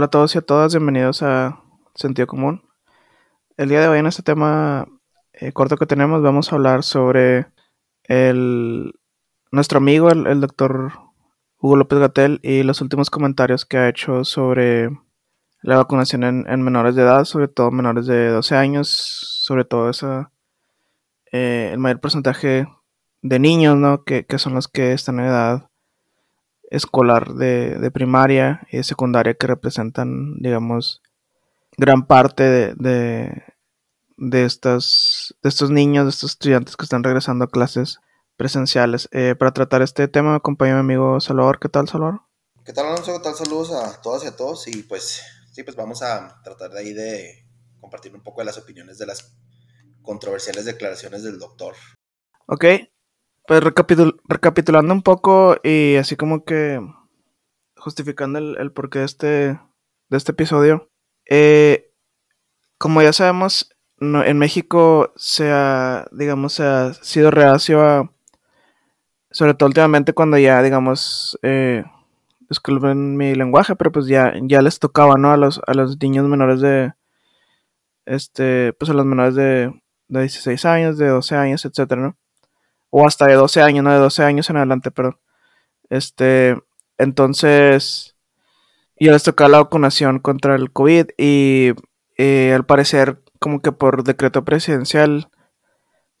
Hola a todos y a todas, bienvenidos a Sentido Común. El día de hoy en este tema eh, corto que tenemos vamos a hablar sobre el, nuestro amigo, el, doctor Hugo López Gatel, y los últimos comentarios que ha hecho sobre la vacunación en, menores de edad, sobre todo menores de 12 años, sobre todo esa, eh, el mayor porcentaje de niños, ¿no? Que, que son los que están en edad escolar de, primaria y de secundaria que representan, digamos, gran parte de, de, de, estas, de estos niños, de estos estudiantes que están regresando a clases presenciales. Eh, para tratar este tema me acompaña mi amigo Salvador. ¿Qué tal, Salvador? ¿Qué tal, Alonso? ¿Qué tal? Saludos a todas y a todos. Y pues, sí, pues vamos a tratar de ahí de compartir un poco de las opiniones de las controversiales declaraciones del doctor. Ok, pues recapitulando un poco y así como que justificando el, porqué de este, de este episodio. Eh, como ya sabemos, en México se ha, digamos, se ha sido reacio a, sobre todo últimamente cuando ya, digamos, eh, disculpen mi lenguaje, pero pues ya, ya les tocaba, ¿no? A los, a los niños menores de, este, pues a los menores de, de 16 años, de 12 años, etcétera, ¿no? O hasta de 12 años, no de 12 años en adelante, pero este, entonces, ya les tocaba la vacunación contra el COVID y eh, al parecer, como que por decreto presidencial,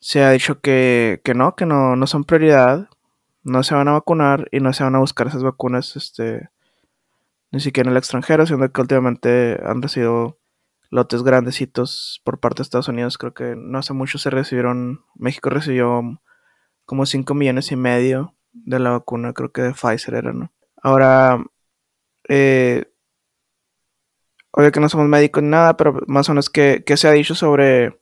se ha dicho que, que no, que no, no son prioridad, no se van a vacunar y no se van a buscar esas vacunas, este, ni siquiera en el extranjero, siendo que últimamente han recibido lotes grandecitos por parte de Estados Unidos. Creo que no hace mucho se recibieron, México recibió como 5 millones y medio de la vacuna, creo que de Pfizer era, ¿no? Ahora, eh, obvio que no somos médicos ni nada, pero más o menos, ¿qué, se ha dicho sobre,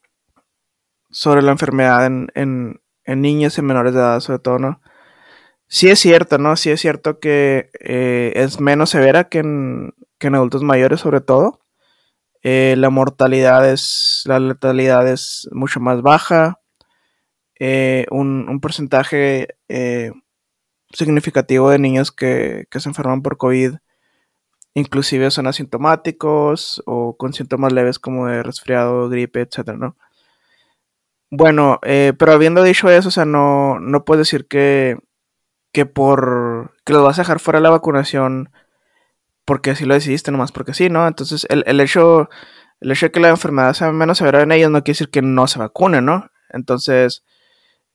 sobre la enfermedad en, en, en, niños y menores de edad, sobre todo, ¿no? Sí es cierto, ¿no? Sí es cierto que eh, es menos severa que en, que en adultos mayores, sobre todo. Eh, la mortalidad es, la letalidad es mucho más baja. Eh, un, porcentaje eh, significativo de niños que, se enferman por COVID, inclusive son asintomáticos o con síntomas leves como de resfriado, gripe, etc. ¿no? Bueno, eh, pero habiendo dicho eso, o sea, no, no puedes decir que, que por que los vas a dejar fuera la vacunación porque así lo decidiste, nomás porque sí, ¿no? Entonces, el, el hecho el hecho de que la enfermedad sea menos severa en ellos no quiere decir que no se vacunen, ¿no? Entonces,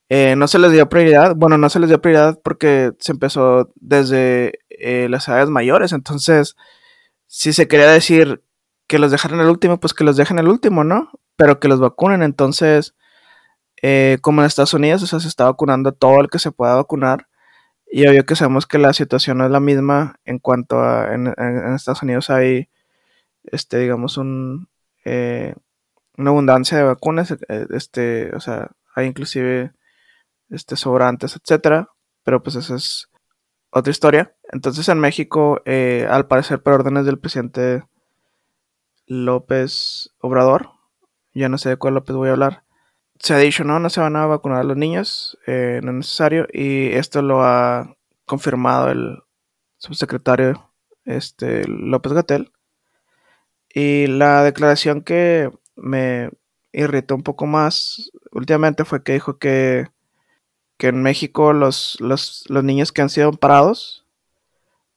eh, no se les dio prioridad. Bueno, no se les dio prioridad porque se empezó desde eh, las edades mayores. Entonces, si se quería decir que los dejaran el último, pues que los dejen el último, ¿no? Pero que los vacunen. Entonces, eh, como en Estados Unidos, o sea, se está vacunando todo el que se pueda vacunar. Y obvio que sabemos que la situación no es la misma en cuanto a en, Estados Unidos hay, este, digamos, un, una abundancia de vacunas. Este, o sea, hay inclusive este, sobrantes, etcétera. Pero pues esa es otra historia. Entonces en México, eh, al parecer por órdenes del presidente López Obrador, ya no sé de cuál López voy a hablar, se ha dicho, no, no se van a vacunar a los niños, eh, no es necesario, y esto lo ha confirmado el subsecretario este, López Gatel. Y la declaración que me irritó un poco más últimamente fue que dijo que que en México los, los, niños que han sido amparados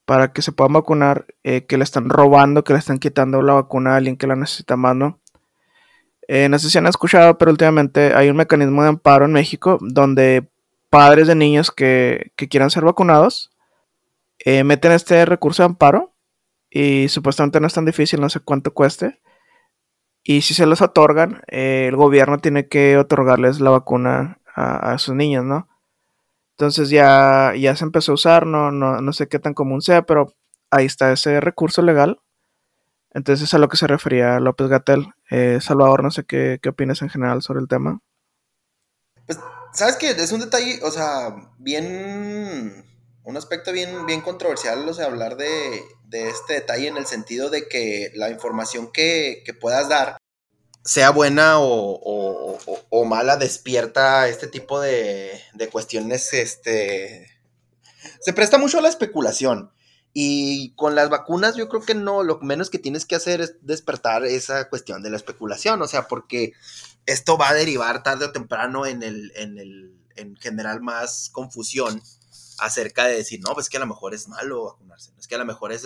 para que se puedan vacunar, eh, que le están robando, que le están quitando la vacuna a alguien que la necesita más, ¿no? Eh, no sé si han escuchado, pero últimamente hay un mecanismo de amparo en México donde padres de niños que, quieran ser vacunados eh, meten este recurso de amparo y supuestamente no es tan difícil, no sé cuánto cueste. Y si se los otorgan, el gobierno tiene que otorgarles la vacuna a, sus niños, ¿no? Entonces ya, ya se empezó a usar, no, no, sé qué tan común sea, pero ahí está ese recurso legal. Entonces es a lo que se refería López Gatel. Eh, Salvador, no sé qué, qué opinas en general sobre el tema. Pues, ¿sabes qué? Es un detalle, o sea, bien, un aspecto bien, bien controversial, o sea, hablar de, de este detalle en el sentido de que la información que, que puedas dar sea buena o, mala, despierta este tipo de, cuestiones, este, se presta mucho a la especulación. Y con las vacunas yo creo que no, lo menos que tienes que hacer es despertar esa cuestión de la especulación, o sea, porque esto va a derivar tarde o temprano en el, en el, en general más confusión acerca de decir, no, pues que a lo mejor es malo vacunarse, es que a lo mejor es,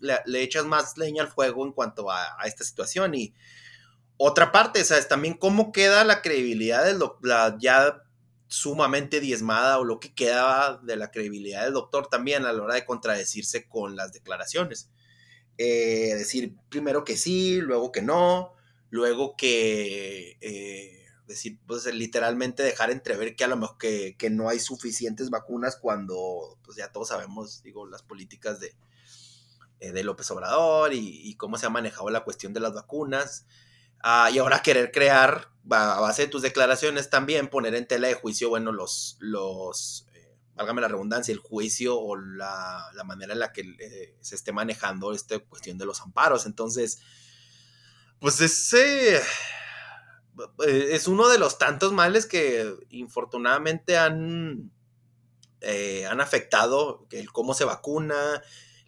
le, echas más leña al fuego en cuanto a, esta situación y otra parte, ¿sabes? También cómo queda la credibilidad de lo, la ya sumamente diezmada o lo que queda de la credibilidad del doctor también a la hora de contradecirse con las declaraciones. Eh, decir primero que sí, luego que no, luego que eh, decir, pues literalmente dejar entrever que a lo mejor que, no hay suficientes vacunas cuando pues ya todos sabemos, digo, las políticas de, eh, de López Obrador y, y, cómo se ha manejado la cuestión de las vacunas. Y ahora querer crear, a base de tus declaraciones también, poner en tela de juicio, bueno, los, los eh, válgame la redundancia, el juicio o la, manera en la que eh, se esté manejando esta cuestión de los amparos. Entonces, pues ese eh, es uno de los tantos males que infortunadamente han, han afectado el cómo se vacuna,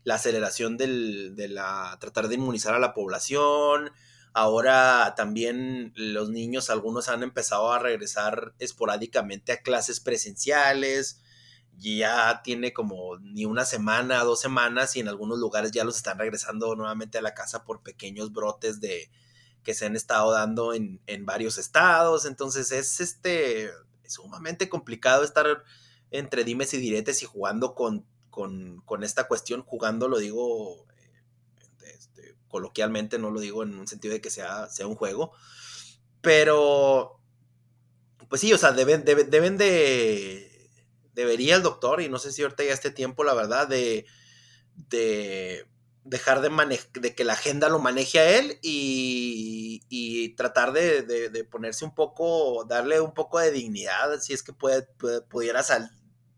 la aceleración del, de la, tratar de inmunizar a la población, Ahora también los niños, algunos han empezado a regresar esporádicamente a clases presenciales. Ya tiene como ni una semana, dos semanas y en algunos lugares ya los están regresando nuevamente a la casa por pequeños brotes de que se han estado dando en, varios estados. Entonces es este sumamente complicado estar entre dimes y diretes y jugando con, con, con esta cuestión, jugando, lo digo coloquialmente, no lo digo en un sentido de que sea, sea un juego, pero pues sí, o sea, deben, deben, de, debería el doctor, y no sé si ahorita ya este tiempo, la verdad, de, de dejar de, de que la agenda lo maneje a él y, y tratar de, de, ponerse un poco, darle un poco de dignidad, si es que puede, pudiera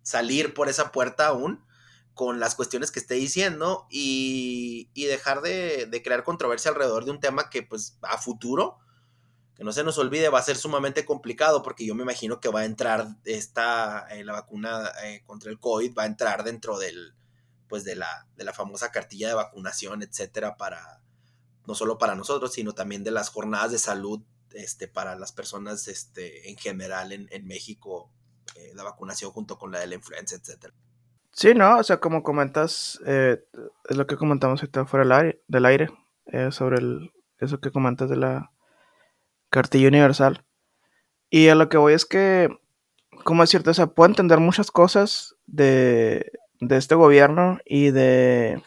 salir por esa puerta aún con las cuestiones que esté diciendo y, dejar de, crear controversia alrededor de un tema que pues a futuro, que no se nos olvide, va a ser sumamente complicado porque yo me imagino que va a entrar esta, eh, la vacuna eh, contra el COVID, va a entrar dentro del, pues de la, de la famosa cartilla de vacunación, etcétera, para, no solo para nosotros, sino también de las jornadas de salud este, para las personas este, en general en, México, eh, la vacunación junto con la de la influenza, etcétera. Sí, no, o sea, como comentas, eh, es lo que comentamos ahorita fuera del aire, del aire eh, sobre eso que comentas de la cartilla universal. Y a lo que voy es que, como es cierto, o sea, puedo entender muchas cosas de, de este gobierno y de,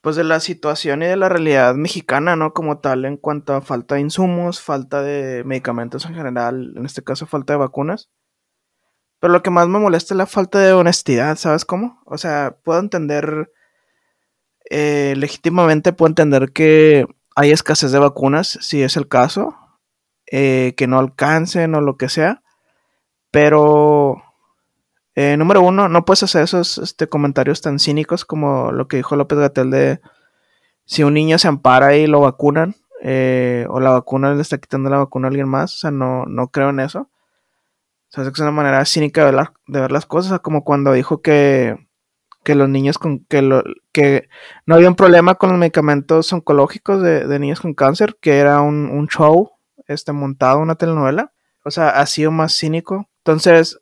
pues de la situación y de la realidad mexicana, ¿no? Como tal, en cuanto a falta de insumos, falta de medicamentos en general, en este caso falta de vacunas. Pero lo que más me molesta es la falta de honestidad, ¿sabes cómo? O sea, puedo entender, eh, legítimamente puedo entender que hay escasez de vacunas, si es el caso, eh, que no alcancen o lo que sea, pero, eh, número uno, no puedes hacer esos este, comentarios tan cínicos como lo que dijo López Gatel de si un niño se ampara y lo vacunan, o la vacuna le está quitando la vacuna a alguien más, o sea, no, no creo en eso. O sea, es una manera cínica de, de ver las cosas, como cuando dijo que, los niños con que, que no había un problema con los medicamentos oncológicos de, niños con cáncer, que era un, show este, montado, una telenovela. O sea, ha sido más cínico. Entonces,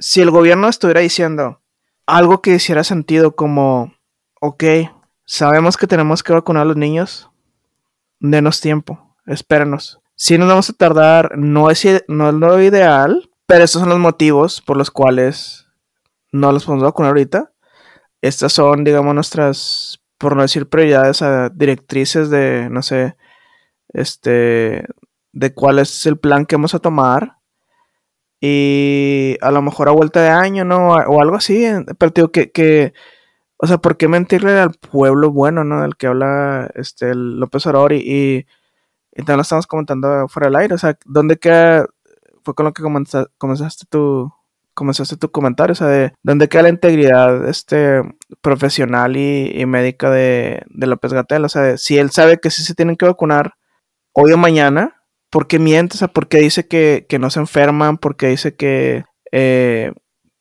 si el gobierno estuviera diciendo algo que hiciera sentido como, ok, sabemos que tenemos que vacunar a los niños, denos tiempo, espérenos. Si nos vamos a tardar, no es, no es lo ideal, pero estos son los motivos por los cuales no los podemos vacunar ahorita. Estas son, digamos, nuestras, por no decir prioridades, a directrices de, no sé, este, de cuál es el plan que vamos a tomar. Y a lo mejor a vuelta de año, ¿no? O algo así. Pero digo que, que o sea, ¿por qué mentirle al pueblo bueno, ¿no? Del que habla este, López Obrador y, y, y también lo estamos comentando fuera del aire. O sea, ¿dónde queda fue con lo que comenzaste tu, comenzaste tu comentario, o sea, de dónde queda la integridad este, profesional y, médica de, de, López Gatel, o sea, si él sabe que sí se tienen que vacunar hoy o mañana, ¿por qué miente? O sea, ¿por qué dice que, no se enferman? ¿Por qué dice que, eh,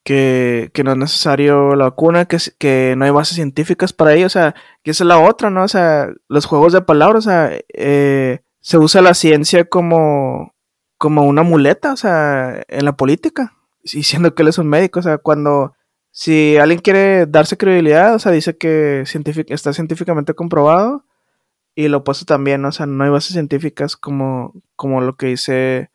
que, que no es necesario la vacuna, que, que no hay bases científicas para ello, o sea, que esa es la otra, ¿no? O sea, los juegos de palabras, o sea, eh, se usa la ciencia como, como una muleta, o sea, en la política, diciendo que él es un médico, o sea, cuando si alguien quiere darse credibilidad, o sea, dice que está científicamente comprobado y lo opuesto también, o sea, no hay bases científicas como, como lo que dice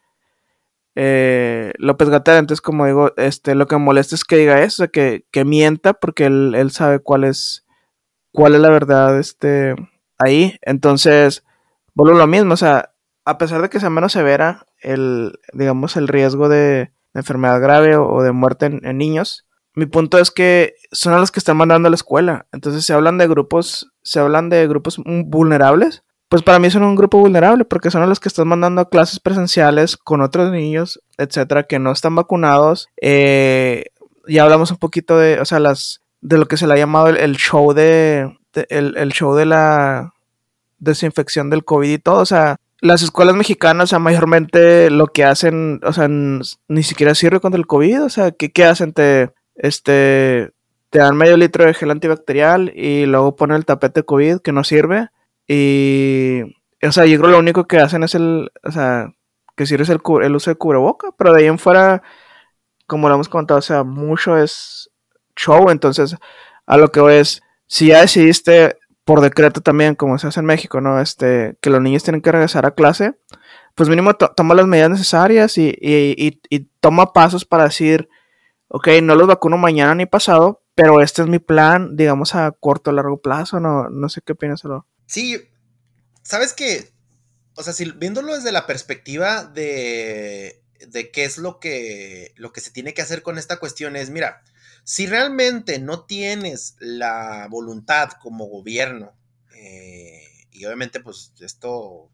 eh, López Gatel, entonces como digo, este, lo que me molesta es que diga eso, que, que mienta porque él, él, sabe cuál es, cuál es la verdad este, ahí. Entonces, vuelvo lo mismo, o sea, a pesar de que sea menos severa el, digamos, el riesgo de, enfermedad grave o, de muerte en, niños, mi punto es que son a los que están mandando a la escuela. Entonces se hablan de grupos, se hablan de grupos vulnerables, pues para mí son un grupo vulnerable porque son los que están mandando a clases presenciales con otros niños, etcétera, que no están vacunados. Eh, ya hablamos un poquito de, o sea, las de lo que se le ha llamado el, show de, el, show de la desinfección del COVID y todo, o sea, las escuelas mexicanas, o sea, mayormente lo que hacen, o sea, ni siquiera sirve contra el COVID, o sea, ¿qué, qué hacen? Te, este, te dan medio litro de gel antibacterial y luego ponen el tapete COVID que no sirve y, o sea, yo creo lo único que hacen es el, o sea, que sirve es el, el uso de cubreboca, pero de ahí en fuera, como lo hemos contado, o sea, mucho es show, entonces, a lo que voy es, si ya decidiste por decreto también, como se hace en México, ¿no? Este, que los niños tienen que regresar a clase, pues mínimo toma las medidas necesarias y, y, y, toma pasos para decir, ok, no los vacuno mañana ni pasado, pero este es mi plan, digamos, a corto o largo plazo, no, no sé qué opinas, Solo. Sí, sabes que, o sea, si viéndolo desde la perspectiva de, de qué es lo que, lo que se tiene que hacer con esta cuestión es, mira, si realmente no tienes la voluntad como gobierno, eh, y obviamente pues esto,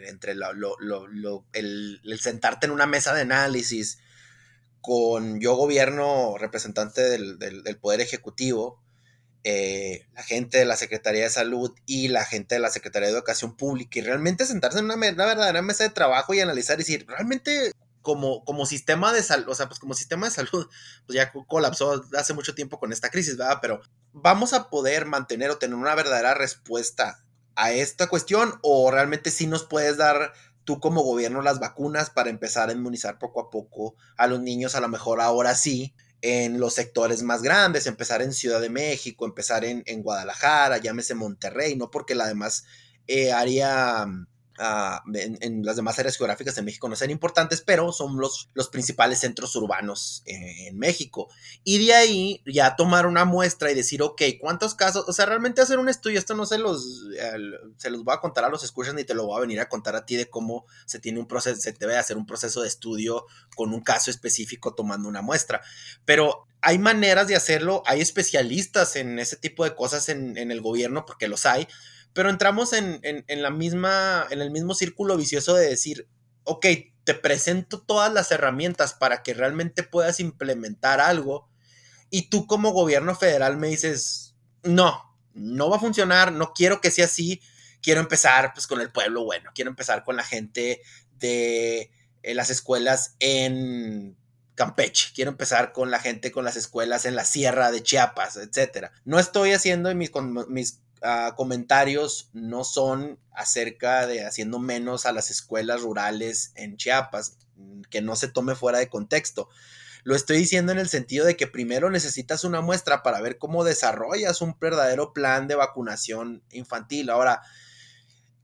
entre lo, el, sentarte en una mesa de análisis con yo gobierno representante del, del Poder Ejecutivo, eh, la gente de la Secretaría de Salud y la gente de la Secretaría de Educación Pública y realmente sentarse en una, verdadera mesa de trabajo y analizar y decir, realmente como, como sistema de salud, o sea, pues como sistema de salud, pues ya colapsó hace mucho tiempo con esta crisis, ¿verdad? Pero vamos a poder mantener o tener una verdadera respuesta a esta cuestión o realmente sí nos puedes dar tú como gobierno las vacunas para empezar a inmunizar poco a poco a los niños, a lo mejor ahora sí, en los sectores más grandes, empezar en Ciudad de México, empezar en, en Guadalajara, llámese Monterrey, no porque la demás eh, en, las demás áreas geográficas de México no sean importantes, pero son los, los principales centros urbanos en México. Y de ahí ya tomar una muestra y decir, ok, ¿cuántos casos? O sea, realmente hacer un estudio, esto no se los, se los voy a contar a los escuchas ni te lo voy a venir a contar a ti de cómo se tiene un proceso, se debe hacer un proceso de estudio con un caso específico tomando una muestra. Pero hay maneras de hacerlo, hay especialistas en ese tipo de cosas en, en el gobierno, porque los hay, pero entramos en, la misma, en el mismo círculo vicioso de decir, ok, te presento todas las herramientas para que realmente puedas implementar algo y tú como gobierno federal me dices, no, no va a funcionar, no quiero que sea así, quiero empezar pues con el pueblo bueno, quiero empezar con la gente de eh, las escuelas en Campeche, quiero empezar con la gente con las escuelas en la sierra de Chiapas, etcétera. No estoy haciendo mis Ah, comentarios no son acerca de haciendo menos a las escuelas rurales en Chiapas, mm, que no se tome fuera de contexto. Lo estoy diciendo en el sentido de que primero necesitas una muestra para ver cómo desarrollas un verdadero plan de vacunación infantil. Ahora,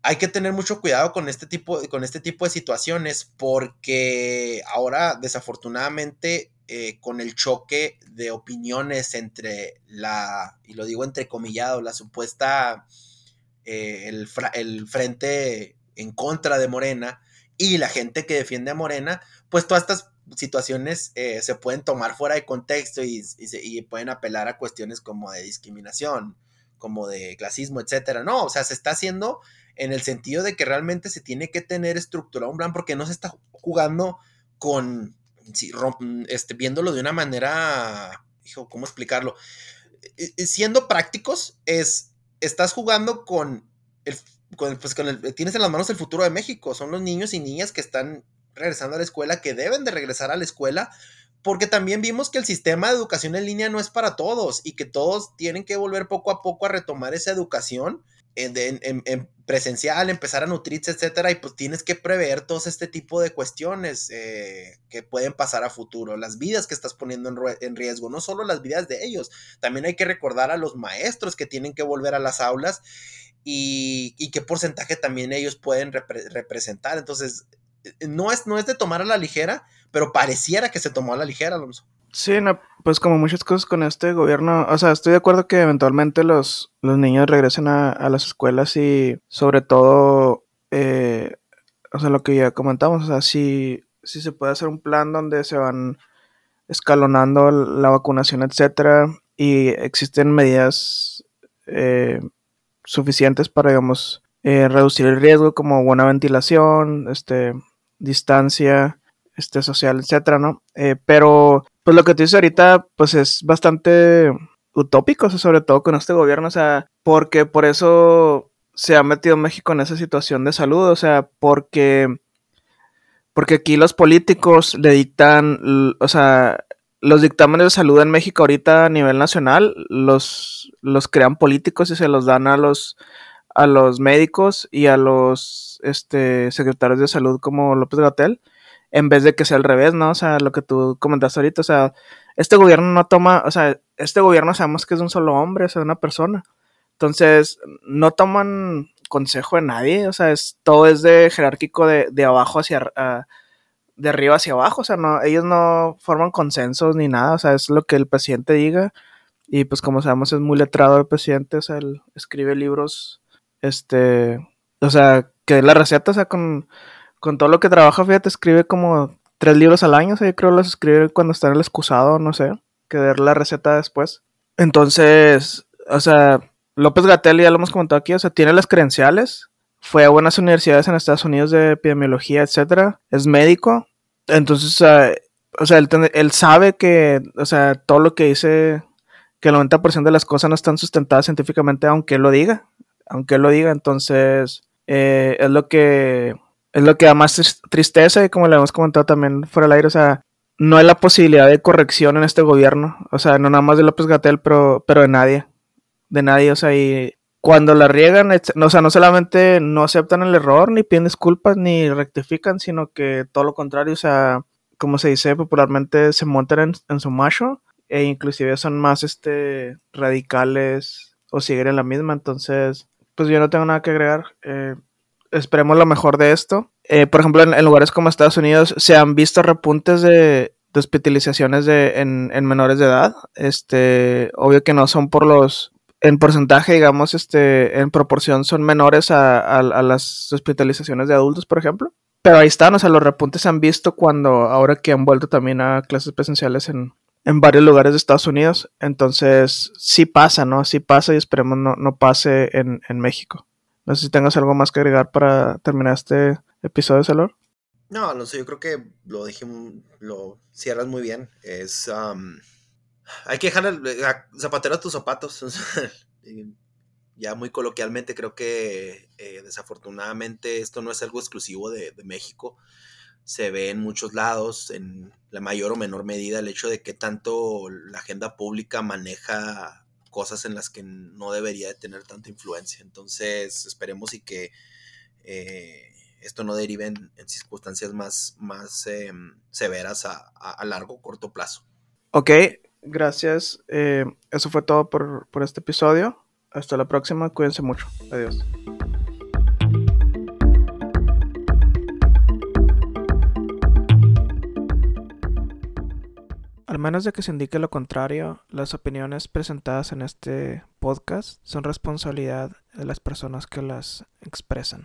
hay que tener mucho cuidado con este tipo, con este tipo de situaciones porque ahora desafortunadamente eh, con el choque de opiniones entre la, y lo digo entrecomillado, la supuesta, eh, el, frente en contra de Morena y la gente que defiende a Morena, pues todas estas situaciones eh, se pueden tomar fuera de contexto y, y, pueden apelar a cuestiones como de discriminación, como de clasismo, etcétera. No, o sea, se está haciendo en el sentido de que realmente se tiene que tener estructurado un plan porque no se está jugando con Mm, este, viéndolo de una manera, hijo, ¿cómo explicarlo? E, e, siendo prácticos, es, estás jugando con el, pues con tienes en las manos el futuro de México, son los niños y niñas que están regresando a la escuela, que deben de regresar a la escuela, porque también vimos que el sistema de educación en línea no es para todos y que todos tienen que volver poco a poco a retomar esa educación en, presencial, empezar a nutrirse, etcétera, y pues tienes que prever todo este tipo de cuestiones eh, que pueden pasar a futuro, las vidas que estás poniendo en, riesgo, no solo las vidas de ellos, también hay que recordar a los maestros que tienen que volver a las aulas y, qué porcentaje también ellos pueden representar. Entonces, eh, no es, no es de tomar a la ligera, pero pareciera que se tomó a la ligera, Alonso. Sí, pues como muchas cosas con este gobierno, o sea, estoy de acuerdo que eventualmente los, los niños regresen a, las escuelas y sobre todo, eh, o sea, lo que ya comentamos, o sea, si, si se puede hacer un plan donde se van escalonando la vacunación, etcétera, y existen medidas eh, suficientes para, digamos, eh, reducir el riesgo como buena ventilación, este, distancia, este, social, etcétera, ¿no? pero pues lo que tú dices ahorita, pues es bastante utópico, sobre todo con este gobierno, o sea, porque por eso se ha metido México en esa situación de salud, o sea, porque, porque aquí los políticos le dictan, o sea, los dictámenes de salud en México ahorita a nivel nacional los, los crean políticos y se los dan a los, a los médicos y a los este, secretarios de salud como López Gatel en vez de que sea al revés, ¿no? O sea, lo que tú comentaste ahorita, o sea, este gobierno no toma, o sea, este gobierno sabemos que es un solo hombre, o sea, una persona. Entonces, no toman consejo de nadie, o sea, es, todo es de jerárquico de, de abajo hacia, de arriba hacia abajo, o sea, no, ellos no forman consensos ni nada, o sea, es lo que el presidente diga. Y pues como sabemos es muy letrado el presidente, o sea, él escribe libros, este, o sea, que la receta, o sea, con con todo lo que trabaja, fíjate, escribe como tres libros al año, o sea, yo creo los escribe cuando está en el excusado, no sé, que ver la receta después. Entonces, o sea, López Gatel, ya lo hemos comentado aquí, o sea, tiene las credenciales, fue a buenas universidades en Estados Unidos de epidemiología, etcétera, es médico, entonces, o sea, él, él, sabe que, o sea, todo lo que dice, que el 90% de las cosas no están sustentadas científicamente, aunque él lo diga, aunque él lo diga, entonces, eh, es lo que es lo que da más tristeza y como le hemos comentado también fuera del aire, o sea, no hay la posibilidad de corrección en este gobierno, o sea, no nada más de López Gatel, pero, pero de nadie, de nadie, o sea, y cuando la riegan, o sea, no solamente no aceptan el error, ni piden disculpas, ni rectifican, sino que todo lo contrario, o sea, como se dice popularmente, se montan en, su macho, e inclusive son más, este, radicales o siguen en la misma, entonces, pues yo no tengo nada que agregar, eh, esperemos lo mejor de esto. Eh, por ejemplo, en, lugares como Estados Unidos se han visto repuntes de, hospitalizaciones de, en, menores de edad. Este, obvio que no son por los, en porcentaje, digamos, este, en proporción son menores a, las hospitalizaciones de adultos, por ejemplo. Pero ahí están, o sea, los repuntes se han visto cuando, ahora que han vuelto también a clases presenciales en, varios lugares de Estados Unidos. Entonces, sí pasa, ¿no? Sí pasa y esperemos no, no pase en, en México. No sé si tengas algo más que agregar para terminar este episodio, Salor. No, sé, yo creo que lo dije, lo cierras muy bien. Es. hay que dejar a zapatero a tus zapatos. ya muy coloquialmente, creo que eh, desafortunadamente esto no es algo exclusivo de, de, México. Se ve en muchos lados, en la mayor o menor medida, el hecho de que tanto la agenda pública maneja cosas en las que no debería de tener tanta influencia. Entonces, esperemos y que eh, esto no derive en, circunstancias más, más em, severas a, largo o corto plazo. Ok, gracias. Eh, eso fue todo por, por este episodio. Hasta la próxima. Cuídense mucho. Adiós. Al menos de que se indique lo contrario, las opiniones presentadas en este podcast son responsabilidad de las personas que las expresan.